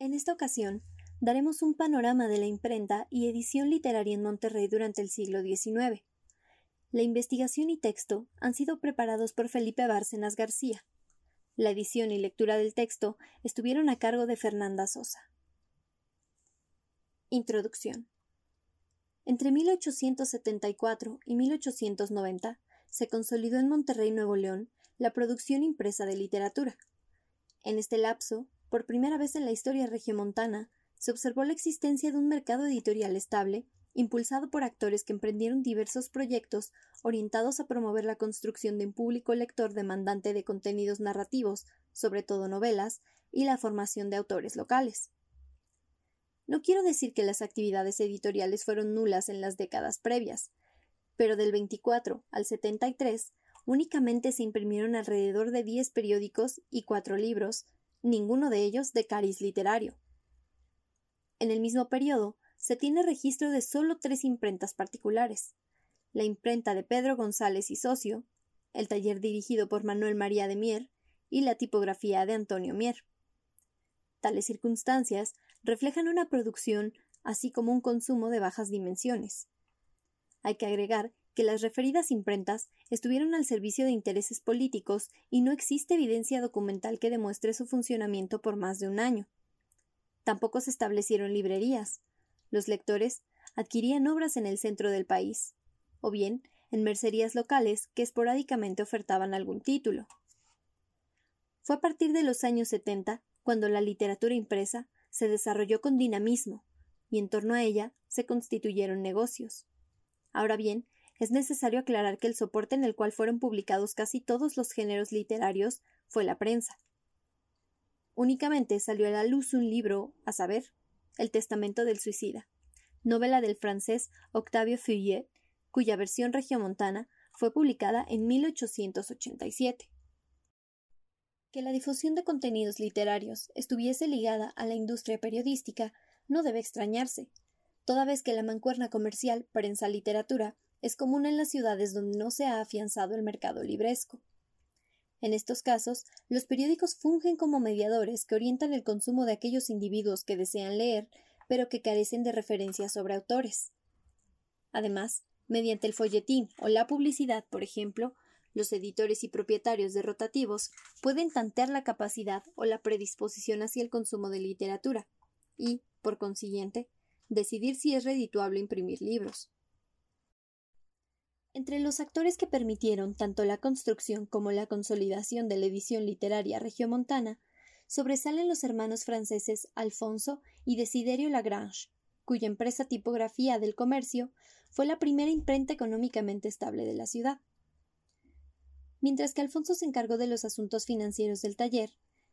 En esta ocasión, daremos un panorama de la imprenta y edición literaria en Monterrey durante el siglo XIX. La investigación y texto han sido preparados por Felipe Bárcenas García. La edición y lectura del texto estuvieron a cargo de Fernanda Sosa. Introducción. Entre 1874 y 1890 se consolidó en Monterrey, Nuevo León, la producción impresa de literatura. En este lapso, por primera vez en la historia regiomontana, se observó la existencia de un mercado editorial estable, impulsado por actores que emprendieron diversos proyectos orientados a promover la construcción de un público lector demandante de contenidos narrativos, sobre todo novelas, y la formación de autores locales. No quiero decir que las actividades editoriales fueron nulas en las décadas previas, pero del 24 al 73 únicamente se imprimieron alrededor de 10 periódicos y cuatro libros, ninguno de ellos de cariz literario. En el mismo periodo se tiene registro de solo tres imprentas particulares: la imprenta de Pedro González y Socio, el taller dirigido por Manuel María de Mier y la tipografía de Antonio Mier. Tales circunstancias reflejan una producción así como un consumo de bajas dimensiones. Hay que agregar que las referidas imprentas estuvieron al servicio de intereses políticos y no existe evidencia documental que demuestre su funcionamiento por más de un año. Tampoco se establecieron librerías. Los lectores adquirían obras en el centro del país, o bien en mercerías locales que esporádicamente ofertaban algún título. Fue a partir de los años 70 cuando la literatura impresa se desarrolló con dinamismo, y en torno a ella se constituyeron negocios. Ahora bien, es necesario aclarar que el soporte en el cual fueron publicados casi todos los géneros literarios fue la prensa. Únicamente salió a la luz un libro, a saber, El Testamento del Suicida, novela del francés Octavio Feuillet, cuya versión regiomontana fue publicada en 1887. Que la difusión de contenidos literarios estuviese ligada a la industria periodística no debe extrañarse, toda vez que la mancuerna comercial prensa-literatura es común en las ciudades donde no se ha afianzado el mercado libresco. En estos casos, los periódicos fungen como mediadores que orientan el consumo de aquellos individuos que desean leer, pero que carecen de referencias sobre autores. Además, mediante el folletín o la publicidad, por ejemplo, los editores y propietarios de rotativos pueden tantear la capacidad o la predisposición hacia el consumo de literatura y, por consiguiente, decidir si es redituable imprimir libros. Entre los actores que permitieron tanto la construcción como la consolidación de la edición literaria regiomontana sobresalen los hermanos franceses Alfonso y Desiderio Lagrange, cuya empresa Tipografía del Comercio fue la primera imprenta económicamente estable de la ciudad. Mientras que Alfonso se encargó de los asuntos financieros del taller,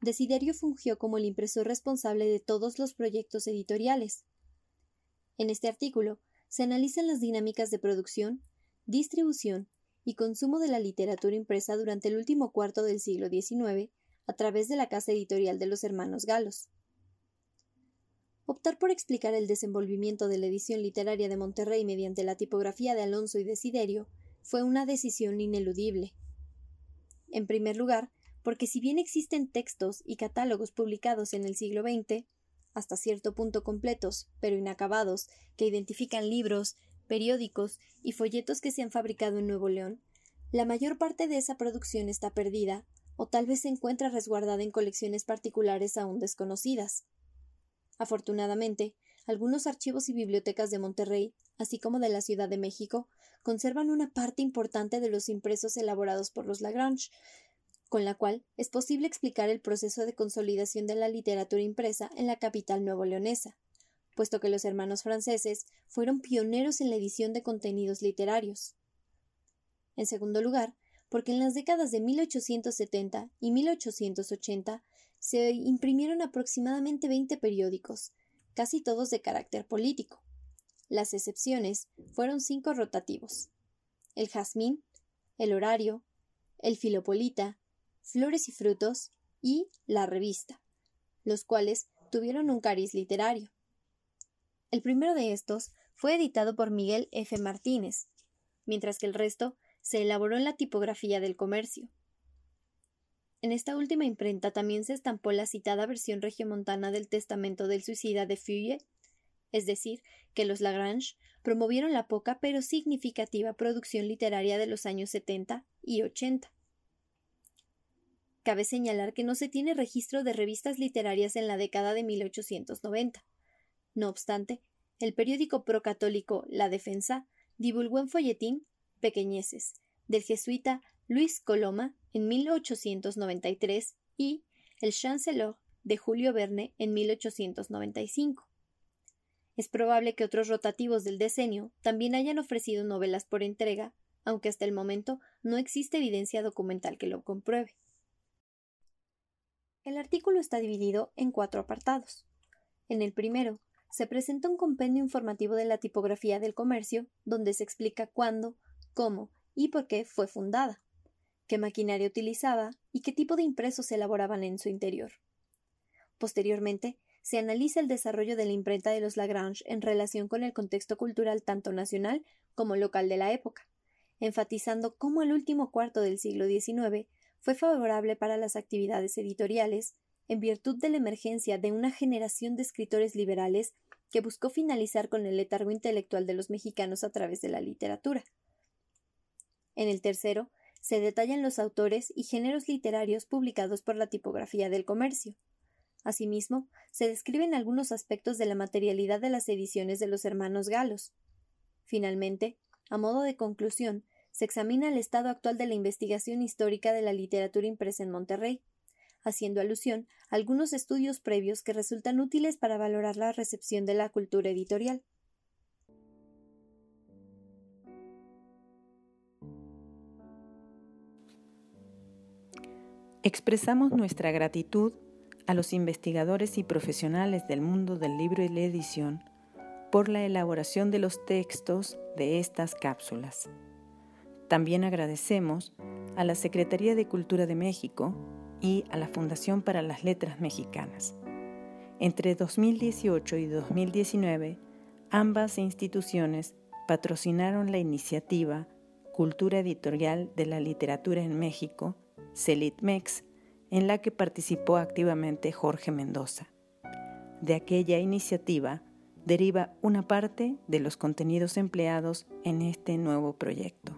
Desiderio fungió como el impresor responsable de todos los proyectos editoriales. En este artículo se analizan las dinámicas de producción, distribución y consumo de la literatura impresa durante el último cuarto del siglo XIX a través de la casa editorial de los hermanos Galos. optar por explicar el desenvolvimiento de la edición literaria de Monterrey mediante la tipografía de Alonso y Desiderio fue una decisión ineludible. En primer lugar, porque si bien existen textos y catálogos publicados en el siglo XX, hasta cierto punto completos, pero inacabados, que identifican libros, periódicos y folletos que se han fabricado en Nuevo León, la mayor parte de esa producción está perdida o tal vez se encuentra resguardada en colecciones particulares aún desconocidas. Afortunadamente, algunos archivos y bibliotecas de Monterrey, así como de la Ciudad de México, conservan una parte importante de los impresos elaborados por los Lagrange, con la cual es posible explicar el proceso de consolidación de la literatura impresa en la capital nuevo leonesa, puesto que los hermanos franceses fueron pioneros en la edición de contenidos literarios. En segundo lugar, porque en las décadas de 1870 y 1880 se imprimieron aproximadamente 20 periódicos, casi todos de carácter político. Las excepciones fueron cinco rotativos: el Jazmín, el Horario, el Filopolita, Flores y Frutos y La Revista, los cuales tuvieron un cariz literario. El primero de estos fue editado por Miguel F. Martínez, mientras que el resto se elaboró en la tipografía del comercio. En esta última imprenta también se estampó la citada versión regiomontana del Testamento del Suicida de Fouillet, es decir, que los Lagrange promovieron la poca pero significativa producción literaria de los años 70 y 80. Cabe señalar que no se tiene registro de revistas literarias en la década de 1890. No obstante, el periódico procatólico La Defensa divulgó en folletín Pequeñeces, del jesuita Luis Coloma en 1893 y El Chancellor de Julio Verne en 1895. Es probable que otros rotativos del decenio también hayan ofrecido novelas por entrega, aunque hasta el momento no existe evidencia documental que lo compruebe. El artículo está dividido en cuatro apartados. En el primero, se presenta un compendio informativo de la tipografía del comercio, donde se explica cuándo, cómo y por qué fue fundada, qué maquinaria utilizaba y qué tipo de impresos se elaboraban en su interior. Posteriormente, se analiza el desarrollo de la imprenta de los Lagrange en relación con el contexto cultural tanto nacional como local de la época, enfatizando cómo el último cuarto del siglo XIX fue favorable para las actividades editoriales, en virtud de la emergencia de una generación de escritores liberales que buscó finalizar con el letargo intelectual de los mexicanos a través de la literatura. En el tercero, se detallan los autores y géneros literarios publicados por la tipografía del comercio. Asimismo, se describen algunos aspectos de la materialidad de las ediciones de los hermanos galos. Finalmente, a modo de conclusión, se examina el estado actual de la investigación histórica de la literatura impresa en Monterrey, haciendo alusión a algunos estudios previos que resultan útiles para valorar la recepción de la cultura editorial. Expresamos nuestra gratitud a los investigadores y profesionales del mundo del libro y la edición por la elaboración de los textos de estas cápsulas. También agradecemos a la Secretaría de Cultura de México y a la Fundación para las Letras Mexicanas. Entre 2018 y 2019, ambas instituciones patrocinaron la iniciativa Cultura Editorial de la Literatura en México, CELITMEX, en la que participó activamente Jorge Mendoza. De aquella iniciativa deriva una parte de los contenidos empleados en este nuevo proyecto.